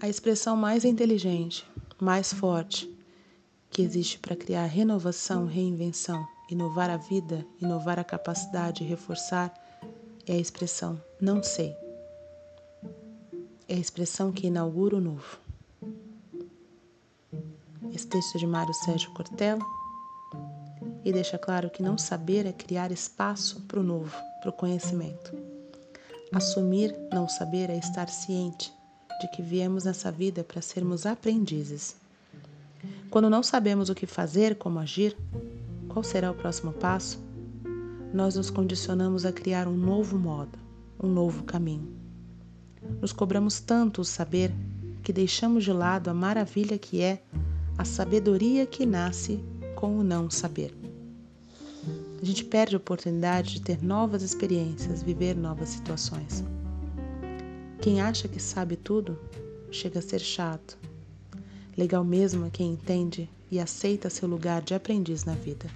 A expressão mais inteligente, mais forte, que existe para criar renovação, reinvenção, inovar a vida, inovar a capacidade, reforçar, é a expressão não sei. É a expressão que inaugura o novo. Esse texto é de Mário Sérgio Cortella e deixa claro que não saber é criar espaço para o novo, para o conhecimento. Assumir não saber é estar ciente de que viemos nessa vida para sermos aprendizes. Quando não sabemos o que fazer, como agir, qual será o próximo passo, nós nos condicionamos a criar um novo modo, um novo caminho. Nos cobramos tanto o saber que deixamos de lado a maravilha que é a sabedoria que nasce com o não saber. A gente perde a oportunidade de ter novas experiências, viver novas situações. Quem acha que sabe tudo chega a ser chato. Legal mesmo é quem entende e aceita seu lugar de aprendiz na vida.